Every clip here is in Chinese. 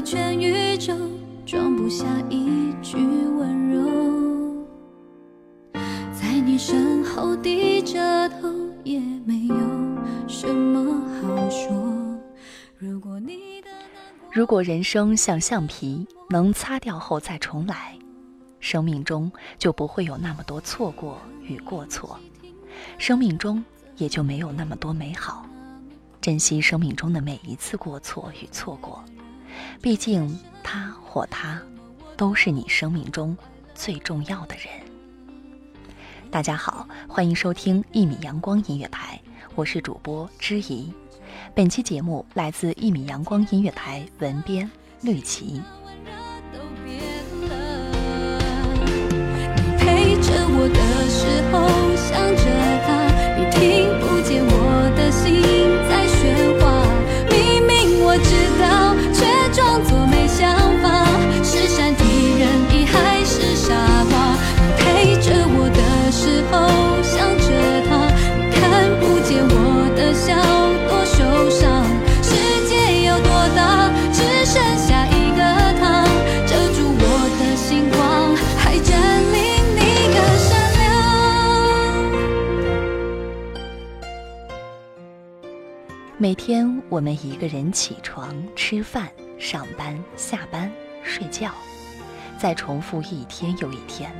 全宇宙，装不下一句温柔。在你身后低着头，也没有什么好说。如果你的如果人生像橡皮，能擦掉后再重来，生命中就不会有那么多错过与过错，生命中也就没有那么多美好。珍惜生命中的每一次过错与错过，毕竟他或她都是你生命中最重要的人。大家好，欢迎收听一米阳光音乐台，我是主播知怡。本期节目来自一米阳光音乐台文编绿琪。都变了。你陪着我的时候，想着每天我们一个人起床、吃饭、上班、下班、睡觉，再重复一天又一天，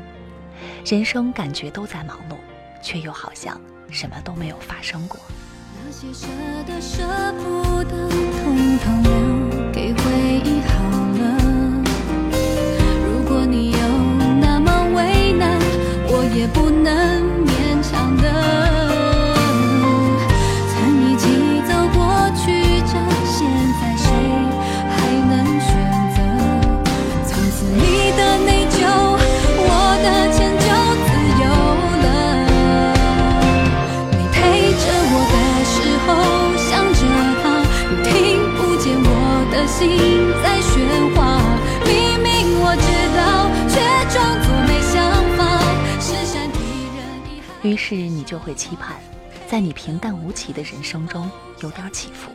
人生感觉都在忙碌，却又好像什么都没有发生过。那些舍得舍不得，统统留给回忆于是你就会期盼，在你平淡无奇的人生中有点起伏，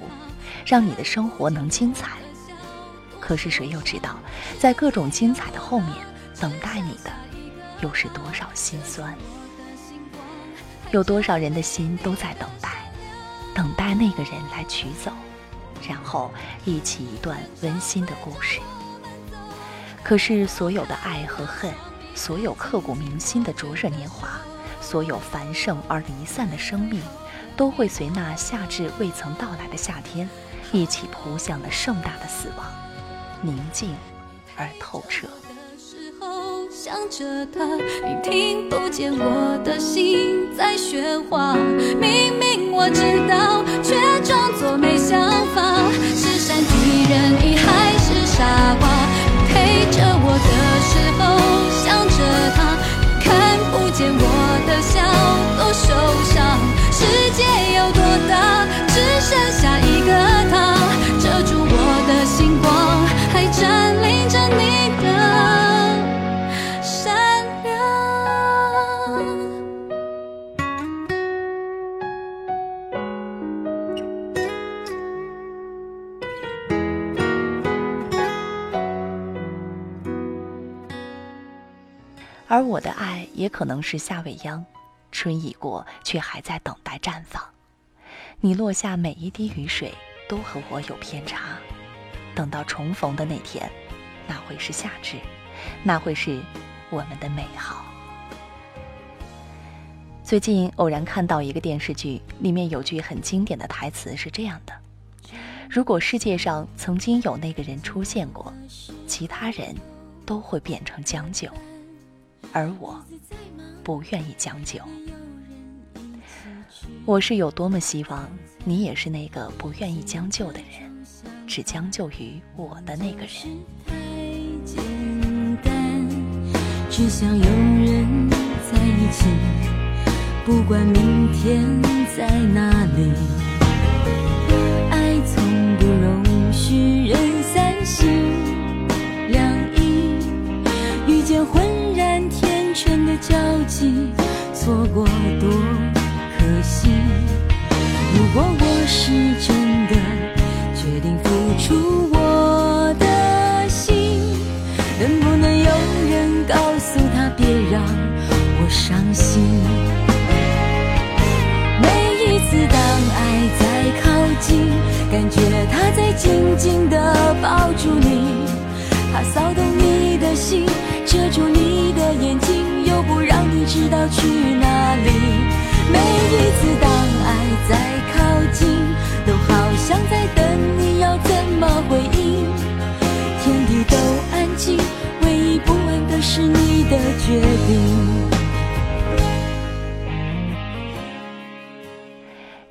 让你的生活能精彩。可是谁又知道，在各种精彩的后面，等待你的又是多少心酸？有多少人的心都在等待，等待那个人来取走，然后一起一段温馨的故事。可是所有的爱和恨，所有刻骨铭心的灼热年华，所有繁盛而离散的生命，都会随那夏至未曾到来的夏天，一起扑向了盛大的死亡，宁静而透彻。的时候想着他，你听不见我的心在喧哗。明明我知道，却装作没想法，是善体人而我的爱也可能是夏未央，春已过，却还在等待绽放。你落下每一滴雨水，都和我有偏差。等到重逢的那天，那会是夏至，那会是我们的美好。最近偶然看到一个电视剧，里面有句很经典的台词是这样的：如果世界上曾经有那个人出现过，其他人都会变成将就，而我不愿意将就。我是有多么希望你也是那个不愿意将就的人。只将就于我的那个人。简单，只想有人在一起，不管明天在哪里。爱从不容许人三心的交集，错过多可惜。如果我是真的。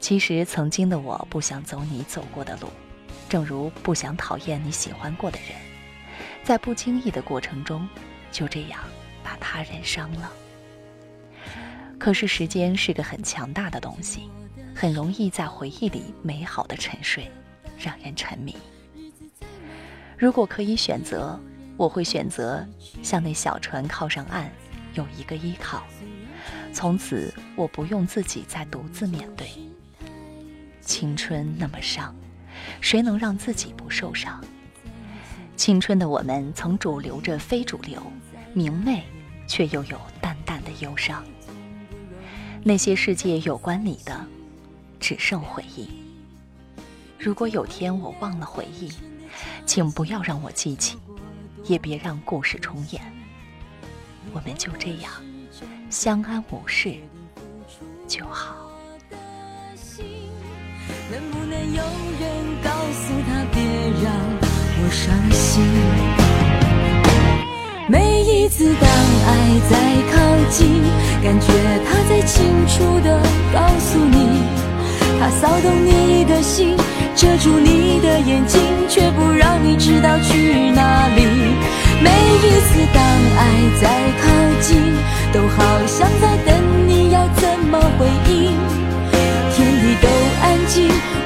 其实，曾经的我不想走你走过的路，正如不想讨厌你喜欢过的人，在不经意的过程中，就这样把他人伤了。可是，时间是个很强大的东西，很容易在回忆里美好的沉睡，让人沉迷。如果可以选择，我会选择向那小船靠上岸，有一个依靠。从此，我不用自己再独自面对。青春那么伤，谁能让自己不受伤？青春的我们，曾主流着非主流，明媚，却又有淡淡的忧伤。那些世界有关你的，只剩回忆。如果有天我忘了回忆。请不要让我记起，也别让故事重演。我们就这样相安无事就好。能不能有人告诉他，别让我伤心？每一次当爱在靠近，感觉他在清楚的告诉你，他骚动你的心。遮住你的眼睛，却不让你知道去哪里。每一次当爱在靠近，都好像在等你要怎么回应。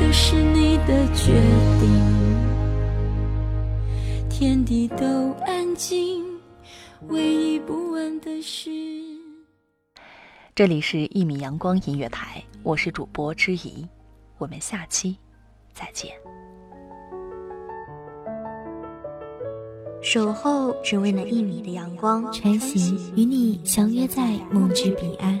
的是你的决定。天地都安静，唯一不安的是。这里是一米阳光音乐台，我是主播之怡，我们下期再见。守候只为那一米的阳光，穿行与你相约在梦之彼岸。